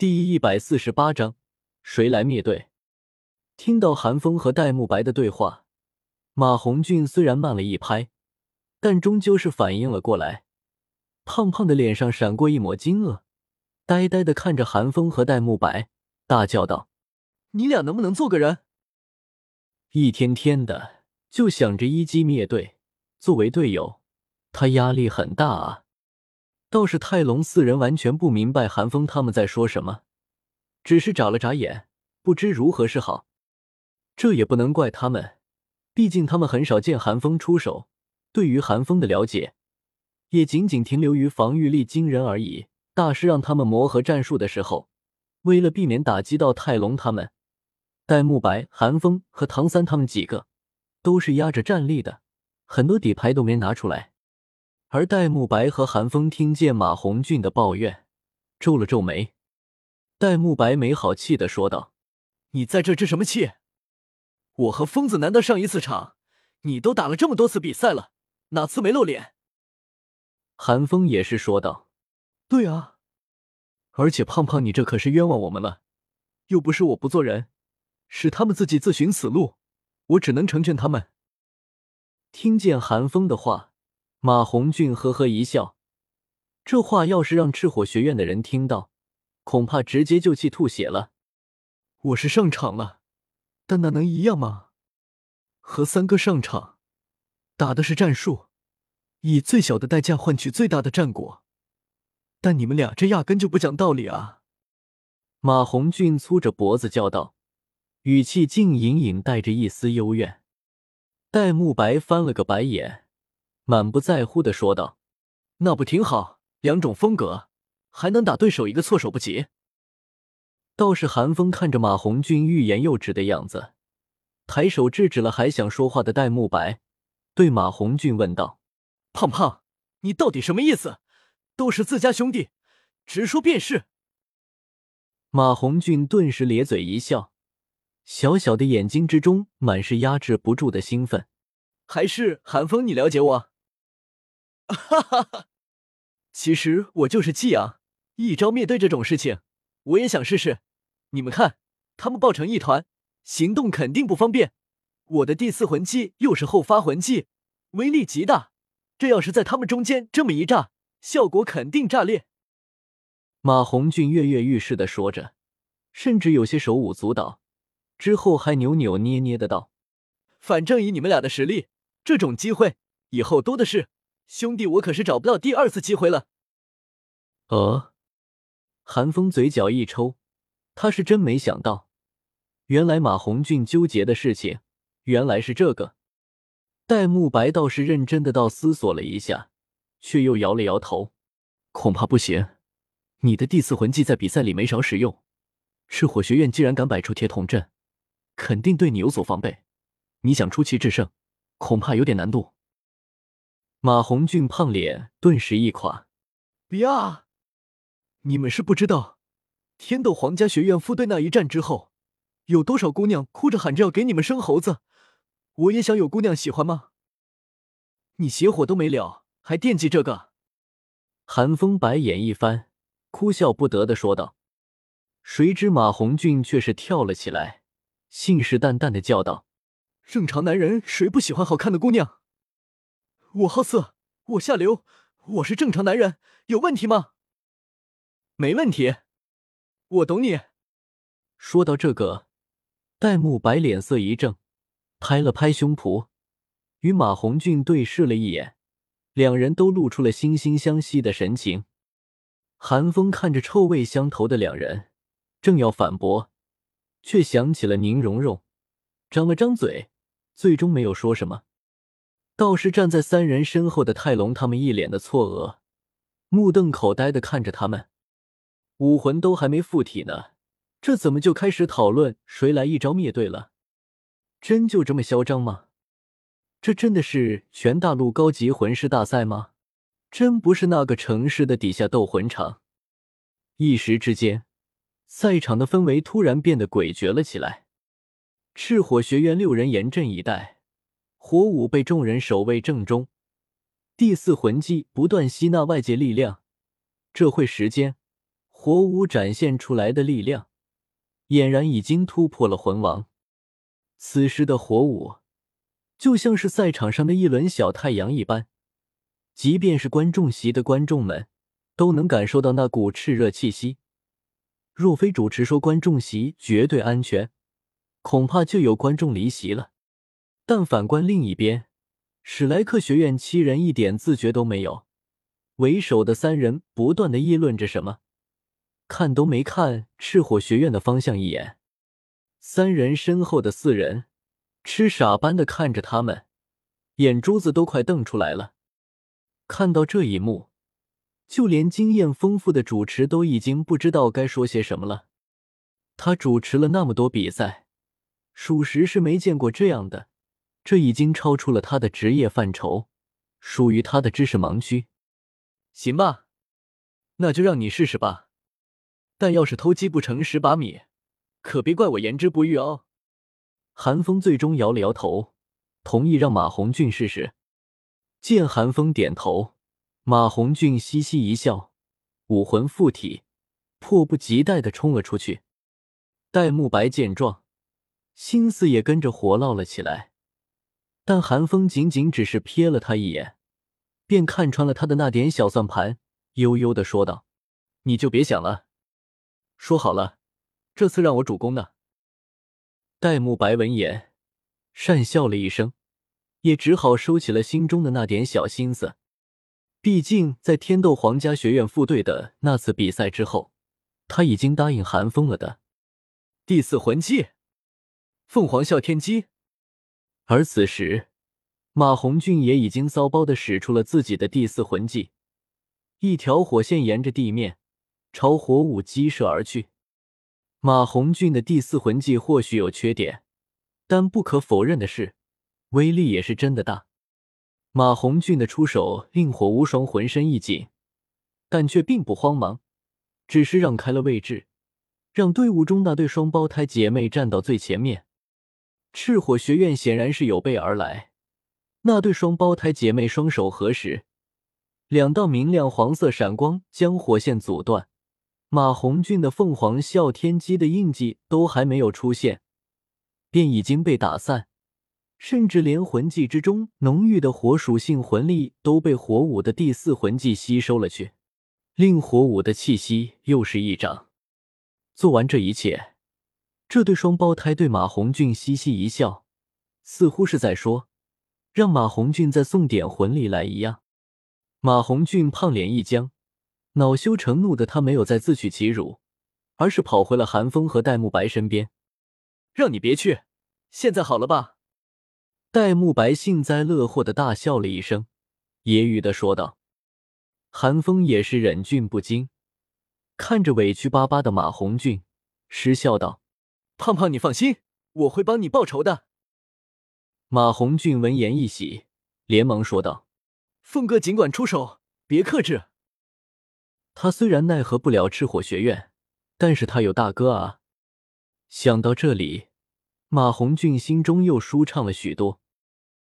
第一百四十八章，谁来灭队？听到韩风和戴沐白的对话，马红俊虽然慢了一拍，但终究是反应了过来。胖胖的脸上闪过一抹惊愕，呆呆的看着韩风和戴沐白，大叫道：“你俩能不能做个人？一天天的就想着一击灭队，作为队友，他压力很大啊。”倒是泰隆四人完全不明白韩风他们在说什么，只是眨了眨眼，不知如何是好。这也不能怪他们，毕竟他们很少见韩风出手，对于韩风的了解也仅仅停留于防御力惊人而已。大师让他们磨合战术的时候，为了避免打击到泰隆他们，戴沐白、韩风和唐三他们几个都是压着战力的，很多底牌都没拿出来。而戴沐白和韩风听见马红俊的抱怨，皱了皱眉。戴沐白没好气的说道：“你在这置什么气？我和疯子难得上一次场，你都打了这么多次比赛了，哪次没露脸？”韩风也是说道：“对啊，而且胖胖，你这可是冤枉我们了，又不是我不做人，是他们自己自寻死路，我只能成全他们。”听见韩风的话。马红俊呵呵一笑，这话要是让赤火学院的人听到，恐怕直接就气吐血了。我是上场了，但那能一样吗？和三哥上场，打的是战术，以最小的代价换取最大的战果。但你们俩这压根就不讲道理啊！马红俊粗着脖子叫道，语气竟隐隐带着一丝幽怨。戴沐白翻了个白眼。满不在乎的说道：“那不挺好？两种风格，还能打对手一个措手不及。”倒是韩风看着马红俊欲言又止的样子，抬手制止了还想说话的戴沐白，对马红俊问道：“胖胖，你到底什么意思？都是自家兄弟，直说便是。”马红俊顿时咧嘴一笑，小小的眼睛之中满是压制不住的兴奋。还是韩风，你了解我？哈哈哈，其实我就是季阳，一招灭队这种事情，我也想试试。你们看，他们抱成一团，行动肯定不方便。我的第四魂技又是后发魂技，威力极大。这要是在他们中间这么一炸，效果肯定炸裂。马红俊跃跃欲试的说着，甚至有些手舞足蹈，之后还扭扭捏捏的道：“反正以你们俩的实力，这种机会以后多的是。”兄弟，我可是找不到第二次机会了。呃，韩风嘴角一抽，他是真没想到，原来马红俊纠结的事情原来是这个。戴沐白倒是认真的倒思索了一下，却又摇了摇头，恐怕不行。你的第四魂技在比赛里没少使用，赤火学院既然敢摆出铁桶阵，肯定对你有所防备。你想出奇制胜，恐怕有点难度。马红俊胖脸顿时一垮，呀！你们是不知道，天斗皇家学院副队那一战之后，有多少姑娘哭着喊着要给你们生猴子？我也想有姑娘喜欢吗？你邪火都没了，还惦记这个？韩风白眼一翻，哭笑不得的说道。谁知马红俊却是跳了起来，信誓旦旦的叫道：“正常男人谁不喜欢好看的姑娘？”我好色，我下流，我是正常男人，有问题吗？没问题，我懂你。说到这个，戴沐白脸色一正，拍了拍胸脯，与马红俊对视了一眼，两人都露出了惺惺相惜的神情。韩风看着臭味相投的两人，正要反驳，却想起了宁荣荣，张了张嘴，最终没有说什么。倒是站在三人身后的泰隆，他们一脸的错愕，目瞪口呆的看着他们。武魂都还没附体呢，这怎么就开始讨论谁来一招灭队了？真就这么嚣张吗？这真的是全大陆高级魂师大赛吗？真不是那个城市的底下斗魂场。一时之间，赛场的氛围突然变得诡谲了起来。赤火学院六人严阵以待。火舞被众人守卫正中，第四魂技不断吸纳外界力量。这会时间，火舞展现出来的力量，俨然已经突破了魂王。此时的火舞，就像是赛场上的一轮小太阳一般，即便是观众席的观众们，都能感受到那股炽热气息。若非主持说观众席绝对安全，恐怕就有观众离席了。但反观另一边，史莱克学院七人一点自觉都没有，为首的三人不断的议论着什么，看都没看赤火学院的方向一眼。三人身后的四人痴傻般的看着他们，眼珠子都快瞪出来了。看到这一幕。就连经验丰富的主持都已经不知道该说些什么了。他主持了那么多比赛，属实是没见过这样的，这已经超出了他的职业范畴，属于他的知识盲区。行吧，那就让你试试吧。但要是偷鸡不成蚀把米，可别怪我言之不预哦。韩风最终摇了摇头，同意让马红俊试试。见韩风点头。马红俊嘻嘻一笑，武魂附体，迫不及待的冲了出去。戴沐白见状，心思也跟着活络了起来。但韩风仅仅只是瞥了他一眼，便看穿了他的那点小算盘，悠悠的说道：“你就别想了，说好了，这次让我主攻的。”戴沐白闻言，讪笑了一声，也只好收起了心中的那点小心思。毕竟，在天斗皇家学院副队的那次比赛之后，他已经答应韩风了的第四魂技——凤凰啸天机。而此时，马红俊也已经骚包的使出了自己的第四魂技，一条火线沿着地面朝火舞激射而去。马红俊的第四魂技或许有缺点，但不可否认的是，威力也是真的大。马红俊的出手令火无双浑身一紧，但却并不慌忙，只是让开了位置，让队伍中那对双胞胎姐妹站到最前面。赤火学院显然是有备而来，那对双胞胎姐妹双手合十，两道明亮黄色闪光将火线阻断。马红俊的凤凰啸天机的印记都还没有出现，便已经被打散。甚至连魂技之中浓郁的火属性魂力都被火舞的第四魂技吸收了去，令火舞的气息又是一涨。做完这一切，这对双胞胎对马红俊嘻嘻一笑，似乎是在说：“让马红俊再送点魂力来一样。”马红俊胖脸一僵，恼羞成怒的他没有再自取其辱，而是跑回了韩风和戴沐白身边：“让你别去，现在好了吧？”戴沐白幸灾乐祸的大笑了一声，揶揄的说道：“韩风也是忍俊不禁，看着委屈巴巴的马红俊，失笑道：‘胖胖，你放心，我会帮你报仇的。’”马红俊闻言一喜，连忙说道：“凤哥尽管出手，别克制。他虽然奈何不了赤火学院，但是他有大哥啊。”想到这里。马红俊心中又舒畅了许多。